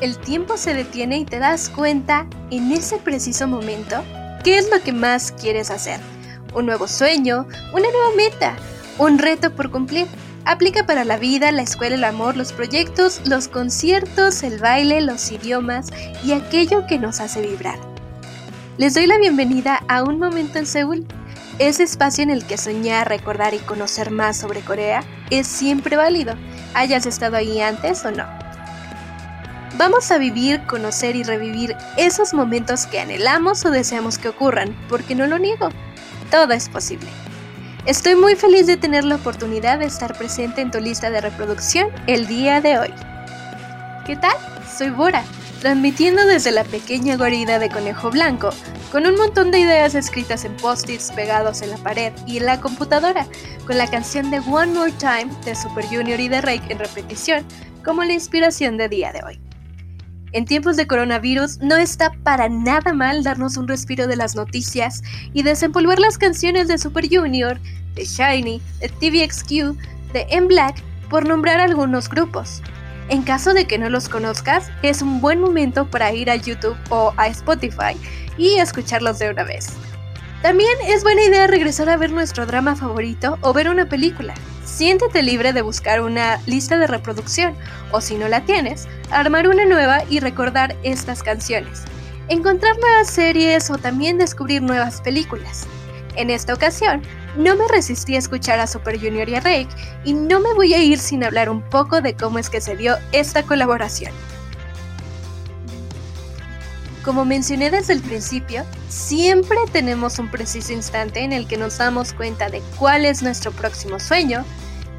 el tiempo se detiene y te das cuenta en ese preciso momento qué es lo que más quieres hacer. Un nuevo sueño, una nueva meta, un reto por cumplir. Aplica para la vida, la escuela, el amor, los proyectos, los conciertos, el baile, los idiomas y aquello que nos hace vibrar. Les doy la bienvenida a Un Momento en Seúl, ese espacio en el que soñar, recordar y conocer más sobre Corea es siempre válido, hayas estado ahí antes o no. Vamos a vivir, conocer y revivir esos momentos que anhelamos o deseamos que ocurran, porque no lo niego, todo es posible. Estoy muy feliz de tener la oportunidad de estar presente en tu lista de reproducción el día de hoy. ¿Qué tal? Soy Bora, transmitiendo desde la pequeña guarida de Conejo Blanco, con un montón de ideas escritas en post-its pegados en la pared y en la computadora, con la canción de One More Time de Super Junior y de Rake en repetición como la inspiración de día de hoy. En tiempos de coronavirus no está para nada mal darnos un respiro de las noticias y desempolvar las canciones de Super Junior, de Shiny, de TVXQ, de M Black, por nombrar algunos grupos. En caso de que no los conozcas, es un buen momento para ir a YouTube o a Spotify y escucharlos de una vez. También es buena idea regresar a ver nuestro drama favorito o ver una película. Siéntete libre de buscar una lista de reproducción o si no la tienes, armar una nueva y recordar estas canciones. Encontrar nuevas series o también descubrir nuevas películas. En esta ocasión, no me resistí a escuchar a Super Junior y a Rake y no me voy a ir sin hablar un poco de cómo es que se dio esta colaboración. Como mencioné desde el principio, siempre tenemos un preciso instante en el que nos damos cuenta de cuál es nuestro próximo sueño,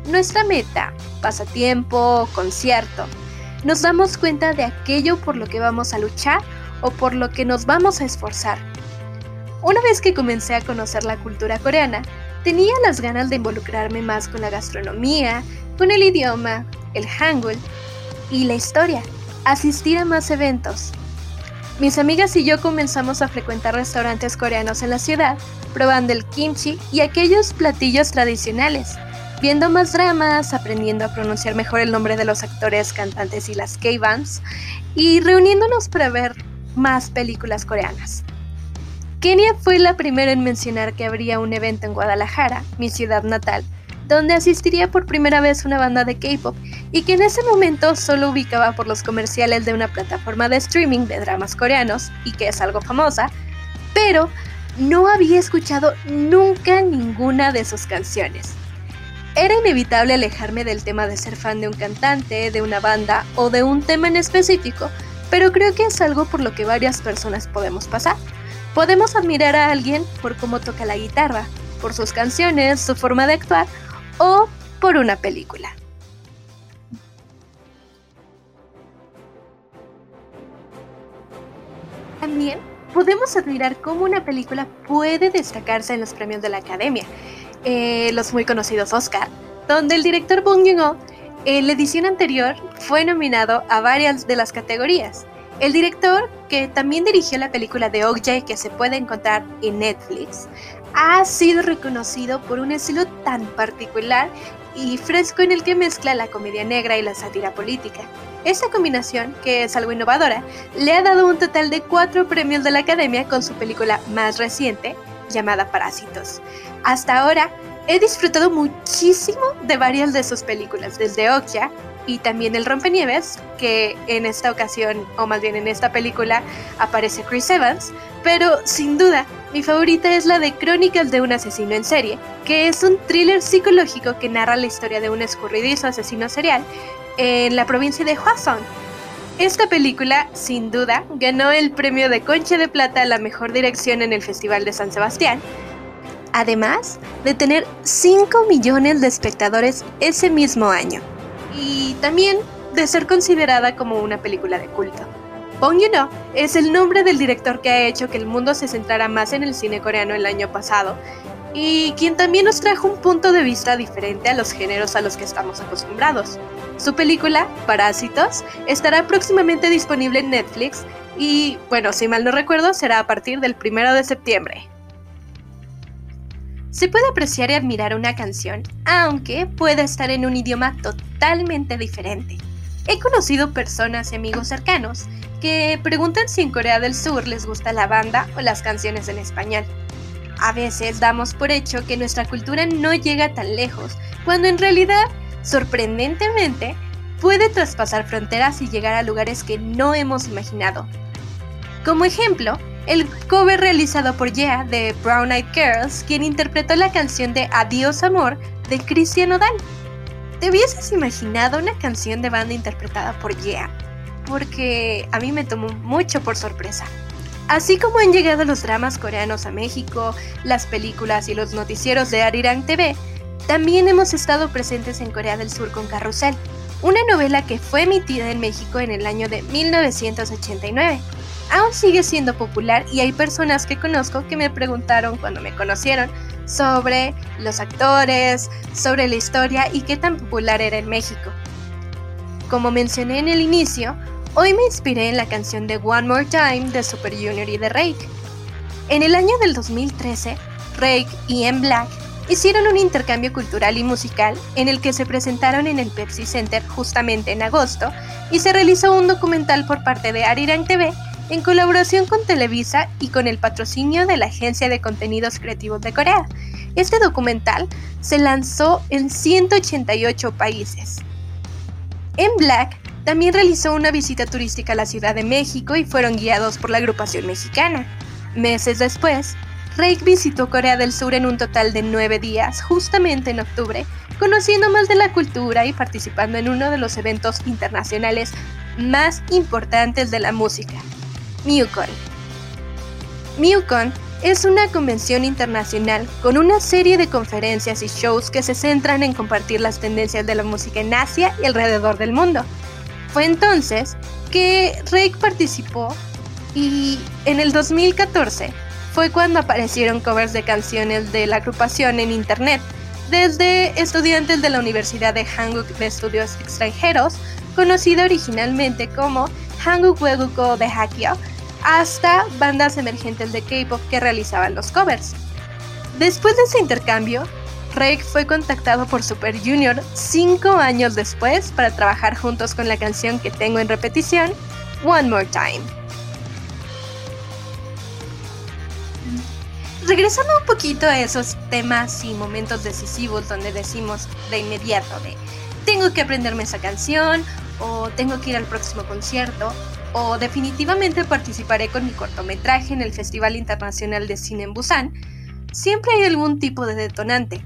nuestra meta, pasatiempo, concierto. Nos damos cuenta de aquello por lo que vamos a luchar o por lo que nos vamos a esforzar. Una vez que comencé a conocer la cultura coreana, tenía las ganas de involucrarme más con la gastronomía, con el idioma, el hangul y la historia, asistir a más eventos, mis amigas y yo comenzamos a frecuentar restaurantes coreanos en la ciudad, probando el kimchi y aquellos platillos tradicionales, viendo más dramas, aprendiendo a pronunciar mejor el nombre de los actores, cantantes y las K-bands, y reuniéndonos para ver más películas coreanas. Kenia fue la primera en mencionar que habría un evento en Guadalajara, mi ciudad natal, donde asistiría por primera vez una banda de K-pop y que en ese momento solo ubicaba por los comerciales de una plataforma de streaming de dramas coreanos y que es algo famosa, pero no había escuchado nunca ninguna de sus canciones. Era inevitable alejarme del tema de ser fan de un cantante, de una banda o de un tema en específico, pero creo que es algo por lo que varias personas podemos pasar. Podemos admirar a alguien por cómo toca la guitarra, por sus canciones, su forma de actuar o por una película. También podemos admirar cómo una película puede destacarse en los premios de la Academia, eh, los muy conocidos Oscar, donde el director Bong Joon-ho en la edición anterior fue nominado a varias de las categorías. El director, que también dirigió la película de Okja que se puede encontrar en Netflix, ha sido reconocido por un estilo tan particular y fresco en el que mezcla la comedia negra y la sátira política. Esta combinación, que es algo innovadora, le ha dado un total de cuatro premios de la Academia con su película más reciente, llamada Parásitos. Hasta ahora, he disfrutado muchísimo de varias de sus películas, desde Okja y también El Rompenieves, que en esta ocasión, o más bien en esta película, aparece Chris Evans, pero sin duda, mi favorita es la de Crónicas de un asesino en serie, que es un thriller psicológico que narra la historia de un escurridizo asesino serial en la provincia de Hwasong. Esta película, sin duda, ganó el premio de Concha de Plata a la mejor dirección en el Festival de San Sebastián, además de tener 5 millones de espectadores ese mismo año y también de ser considerada como una película de culto. Bong Joon-ho es el nombre del director que ha hecho que el mundo se centrara más en el cine coreano el año pasado y quien también nos trajo un punto de vista diferente a los géneros a los que estamos acostumbrados. Su película, Parásitos, estará próximamente disponible en Netflix y, bueno, si mal no recuerdo, será a partir del 1 de septiembre. Se puede apreciar y admirar una canción, aunque pueda estar en un idioma totalmente diferente. He conocido personas y amigos cercanos que preguntan si en Corea del Sur les gusta la banda o las canciones en español. A veces damos por hecho que nuestra cultura no llega tan lejos, cuando en realidad, sorprendentemente, puede traspasar fronteras y llegar a lugares que no hemos imaginado. Como ejemplo, el cover realizado por Yeah de Brown Eyed Girls, quien interpretó la canción de Adiós Amor de Cristian Odal. ¿Te hubieses imaginado una canción de banda interpretada por Yeah? Porque a mí me tomó mucho por sorpresa. Así como han llegado los dramas coreanos a México, las películas y los noticieros de Arirang TV, también hemos estado presentes en Corea del Sur con Carrusel, una novela que fue emitida en México en el año de 1989. Aún sigue siendo popular y hay personas que conozco que me preguntaron cuando me conocieron sobre los actores, sobre la historia y qué tan popular era en México. Como mencioné en el inicio, hoy me inspiré en la canción de One More Time de Super Junior y de Rake. En el año del 2013, Rake y M Black hicieron un intercambio cultural y musical en el que se presentaron en el Pepsi Center justamente en agosto y se realizó un documental por parte de Arirang TV en colaboración con Televisa y con el patrocinio de la Agencia de Contenidos Creativos de Corea. Este documental se lanzó en 188 países. En Black también realizó una visita turística a la Ciudad de México y fueron guiados por la agrupación mexicana. Meses después, Rake visitó Corea del Sur en un total de nueve días, justamente en octubre, conociendo más de la cultura y participando en uno de los eventos internacionales más importantes de la música, MUCON. MUCON es una convención internacional con una serie de conferencias y shows que se centran en compartir las tendencias de la música en Asia y alrededor del mundo. Fue entonces que Rake participó y en el 2014 fue cuando aparecieron covers de canciones de la agrupación en internet, desde estudiantes de la Universidad de Hanguk de Estudios Extranjeros, conocida originalmente como Hanguk Weguko de Hakio, hasta bandas emergentes de K-pop que realizaban los covers. Después de ese intercambio, Rake fue contactado por Super Junior cinco años después para trabajar juntos con la canción que tengo en repetición, One More Time. Regresando un poquito a esos temas y momentos decisivos donde decimos de inmediato de tengo que aprenderme esa canción o tengo que ir al próximo concierto o definitivamente participaré con mi cortometraje en el Festival Internacional de Cine en Busan, siempre hay algún tipo de detonante.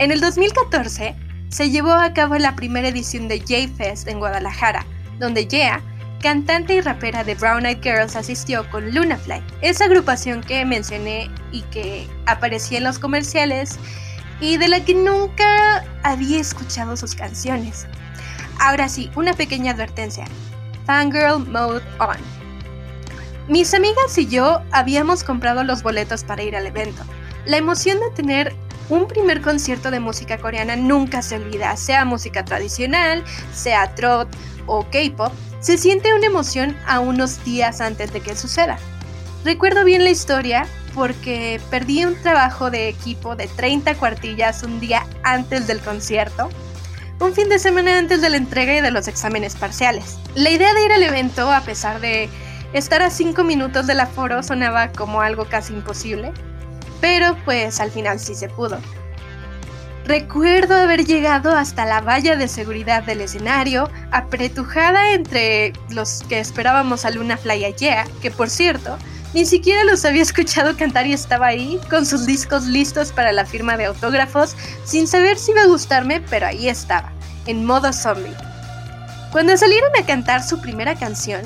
En el 2014 se llevó a cabo la primera edición de J-Fest en Guadalajara, donde Yeah cantante y rapera de Brown Eyed Girls, asistió con Lunafly, esa agrupación que mencioné y que aparecía en los comerciales y de la que nunca había escuchado sus canciones. Ahora sí, una pequeña advertencia. Fangirl Mode On. Mis amigas y yo habíamos comprado los boletos para ir al evento. La emoción de tener un primer concierto de música coreana nunca se olvida, sea música tradicional, sea trot o K-pop, se siente una emoción a unos días antes de que suceda. Recuerdo bien la historia porque perdí un trabajo de equipo de 30 cuartillas un día antes del concierto, un fin de semana antes de la entrega y de los exámenes parciales. La idea de ir al evento, a pesar de estar a 5 minutos del aforo, sonaba como algo casi imposible, pero pues al final sí se pudo. Recuerdo haber llegado hasta la valla de seguridad del escenario, apretujada entre los que esperábamos a Luna Fly Yeah, que por cierto, ni siquiera los había escuchado cantar y estaba ahí, con sus discos listos para la firma de autógrafos, sin saber si iba a gustarme, pero ahí estaba, en modo zombie. Cuando salieron a cantar su primera canción,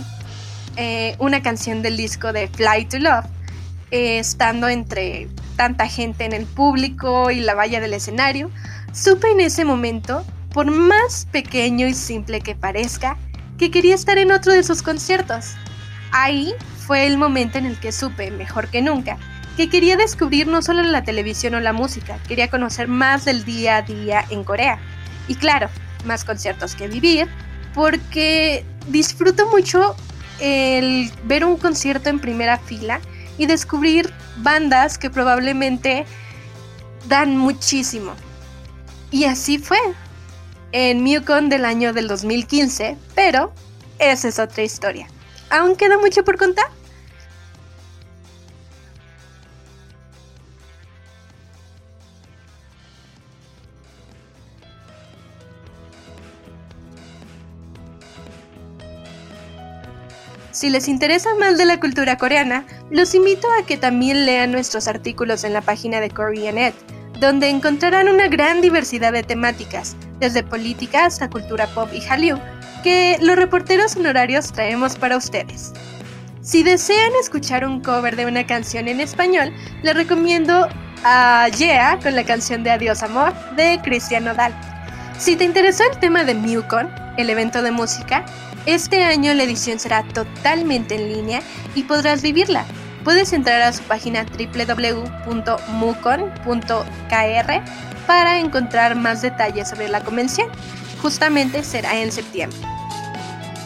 eh, una canción del disco de Fly to Love, eh, estando entre tanta gente en el público y la valla del escenario, supe en ese momento, por más pequeño y simple que parezca, que quería estar en otro de sus conciertos. Ahí fue el momento en el que supe, mejor que nunca, que quería descubrir no solo la televisión o la música, quería conocer más del día a día en Corea. Y claro, más conciertos que vivir, porque disfruto mucho el ver un concierto en primera fila y descubrir bandas que probablemente dan muchísimo. Y así fue. en MUCON del año del 2015, pero esa es otra historia. ¿Aún queda mucho por contar? Si les interesa más de la cultura coreana, los invito a que también lean nuestros artículos en la página de Koreanet, donde encontrarán una gran diversidad de temáticas, desde política hasta cultura pop y Hallyu, que los reporteros honorarios traemos para ustedes. Si desean escuchar un cover de una canción en español, les recomiendo a Yeah con la canción de Adiós Amor de Cristian Nodal. Si te interesó el tema de MUCON, el evento de música, este año la edición será totalmente en línea y podrás vivirla. Puedes entrar a su página www.mucon.kr para encontrar más detalles sobre la convención. Justamente será en septiembre.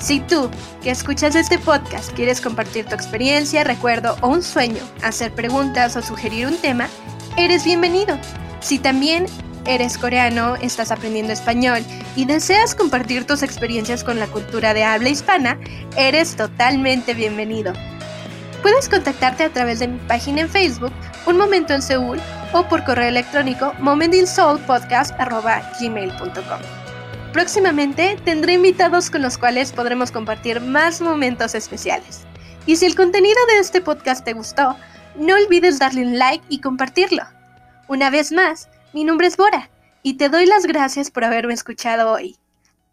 Si tú, que escuchas este podcast, quieres compartir tu experiencia, recuerdo o un sueño, hacer preguntas o sugerir un tema, eres bienvenido. Si también eres coreano, estás aprendiendo español y deseas compartir tus experiencias con la cultura de habla hispana, eres totalmente bienvenido. Puedes contactarte a través de mi página en Facebook, Un Momento en Seúl, o por correo electrónico momentinsoulpodcast.gmail.com. Próximamente tendré invitados con los cuales podremos compartir más momentos especiales. Y si el contenido de este podcast te gustó, no olvides darle un like y compartirlo. Una vez más, mi nombre es Bora y te doy las gracias por haberme escuchado hoy.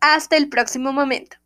Hasta el próximo momento.